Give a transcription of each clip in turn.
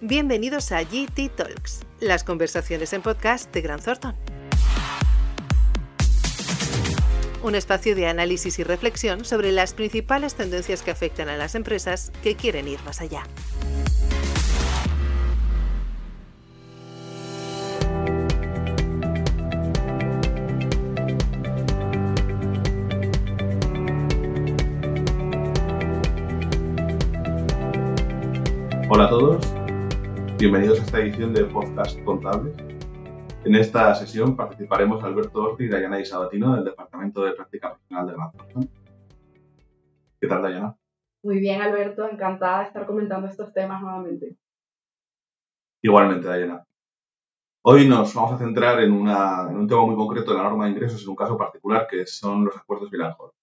Bienvenidos a GT Talks, las conversaciones en podcast de Grant Thornton. Un espacio de análisis y reflexión sobre las principales tendencias que afectan a las empresas que quieren ir más allá. Hola a todos, bienvenidos a esta edición de Podcast Contable. En esta sesión participaremos Alberto Ortiz y Dayana Isabatino del Departamento de Práctica Profesional de Grant ¿Qué tal, Dayana? Muy bien, Alberto, encantada de estar comentando estos temas nuevamente. Igualmente, Dayana. Hoy nos vamos a centrar en, un tema muy concreto de la norma de ingresos, en un caso particular, que son los acuerdos bilaterales.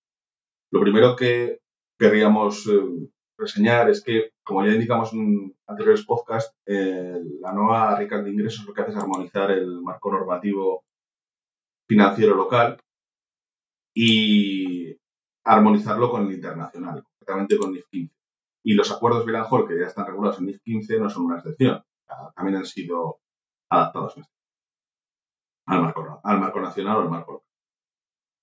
Lo primero que querríamos eh, reseñar es que, como ya indicamos en anteriores podcasts, eh, la nueva RICAC de ingresos lo que hace es armonizar el marco normativo financiero local y armonizarlo con el internacional, concretamente con NIF 15. Y los acuerdos Bilanjol, que ya están regulados en NIF 15, no son una excepción. También han sido adaptados al marco, al marco nacional o al marco local.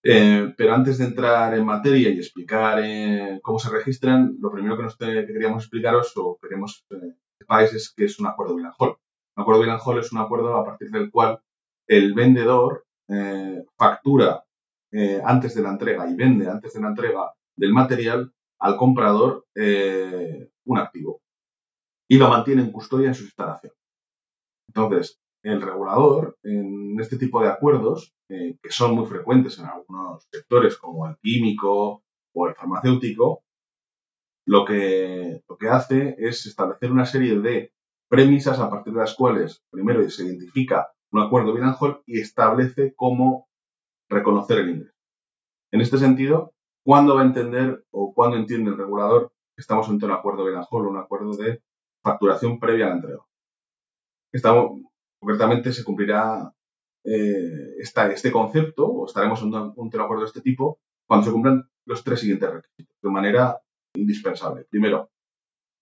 Eh, pero antes de entrar en materia y explicar eh, cómo se registran, lo primero que, nos queríamos explicaros o queremos que sepáis es que es un acuerdo bill Un acuerdo bill es un acuerdo a partir del cual el vendedor eh, factura antes de la entrega y vende antes de la entrega del material al comprador un activo y lo mantiene en custodia en su instalación. Entonces, el regulador en este tipo de acuerdos, eh, que son muy frecuentes en algunos sectores como el químico o el farmacéutico, lo que, lo que hace es establecer una serie de premisas a partir de las cuales primero se identifica un acuerdo Bilanjol y establece cómo reconocer el ingreso. En este sentido, ¿cuándo va a entender o cuándo entiende el regulador que estamos ante un acuerdo Bilanjol o un acuerdo de facturación previa a la entrega? Estamos, concretamente se cumplirá eh, este concepto o estaremos en un, un acuerdo de este tipo cuando se cumplan los tres siguientes requisitos de manera indispensable. Primero,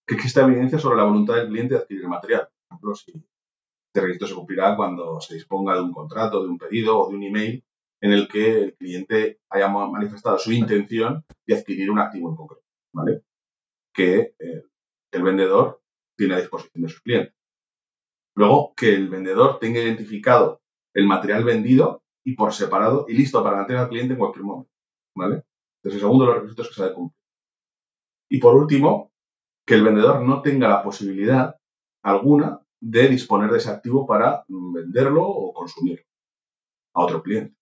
que exista evidencia sobre la voluntad del cliente de adquirir el material. Por ejemplo, si este requisito se cumplirá cuando se disponga de un contrato, de un pedido o de un email en el que el cliente haya manifestado su intención de adquirir un activo en concreto, ¿vale? Que eh, el vendedor tiene a disposición de sus clientes. Luego, que el vendedor tenga identificado el material vendido y por separado y listo para la entrega al cliente en cualquier momento. ¿Vale? Entonces, segundo, los requisitos que se debe cumplir. Y por último, que el vendedor no tenga la posibilidad alguna de disponer de ese activo para venderlo o consumirlo a otro cliente.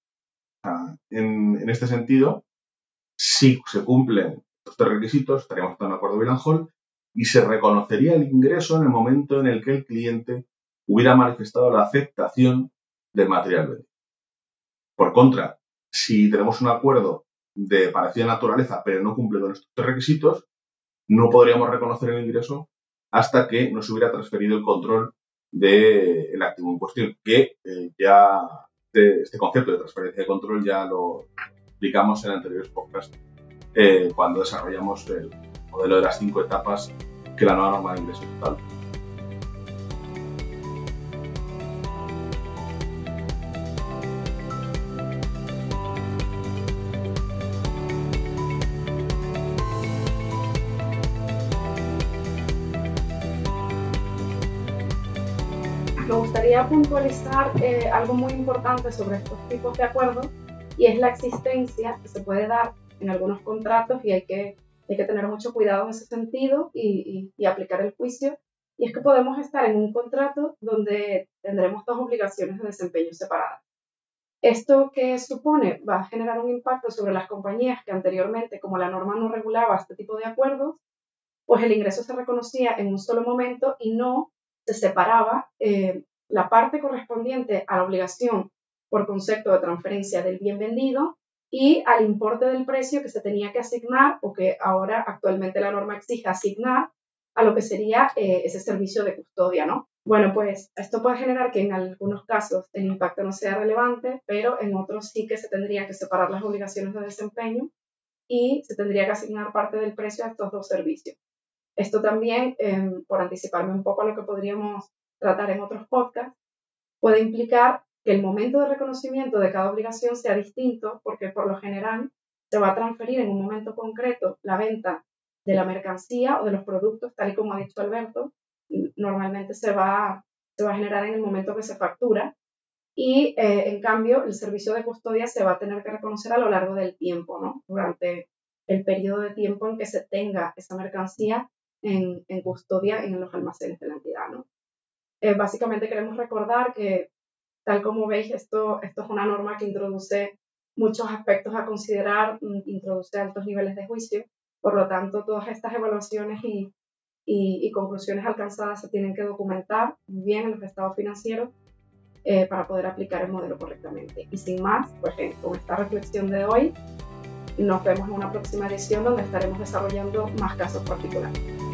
en, este sentido, si se cumplen estos requisitos, estaríamos en acuerdo Bill y se reconocería el ingreso en el momento en el que el cliente hubiera manifestado la aceptación del material. Por contra, si tenemos un acuerdo de parecida naturaleza, pero no cumple con estos requisitos, no podríamos reconocer el ingreso hasta que nos hubiera transferido el control del activo en cuestión, que eh, ya este, concepto de transferencia de control ya lo explicamos en anteriores podcasts eh, cuando desarrollamos el modelo de las cinco etapas que la nueva norma de ingresos total. Gustaría puntualizar eh, algo muy importante sobre estos tipos de acuerdos y es la existencia que se puede dar en algunos contratos y hay que, hay que tener mucho cuidado en ese sentido y, y, aplicar el juicio. Y es que podemos estar en un contrato donde tendremos dos obligaciones de desempeño separadas. ¿Esto que supone? Va a generar un impacto sobre las compañías que anteriormente, como la norma no regulaba este tipo de acuerdos, pues el ingreso se reconocía en un solo momento y no se separaba eh, la parte correspondiente a la obligación por concepto de transferencia del bien vendido y al importe del precio que se tenía que asignar o que ahora actualmente la norma exige asignar a lo que sería eh, ese servicio de custodia, ¿no? Bueno, pues esto puede generar que en algunos casos el impacto no sea relevante, pero en otros sí que se tendría que separar las obligaciones de desempeño y se tendría que asignar parte del precio a estos dos servicios. Esto también, em, por anticiparme un poco a lo que podríamos tratar en otros podcasts, puede implicar que el momento de reconocimiento de cada obligación sea distinto porque por lo general se va a transferir en un momento concreto la venta de la mercancía o de los productos, tal y como ha dicho Alberto, normalmente se va, se va a generar en el momento que se factura y eh, en cambio el servicio de custodia se va a tener que reconocer a lo largo del tiempo, ¿no? Durante el periodo de tiempo en que se tenga esa mercancía en, en custodia en los almacenes de la. Eh, básicamente queremos recordar que, tal como veis, esto, esto es una norma que introduce muchos aspectos a considerar, mm, introduce altos niveles de juicio, por lo tanto, todas estas evaluaciones y, y, conclusiones alcanzadas se tienen que documentar bien en los estados financieros eh, para poder aplicar el modelo correctamente. Y sin más, pues con esta reflexión de hoy, nos vemos en una próxima edición donde estaremos desarrollando más casos particulares.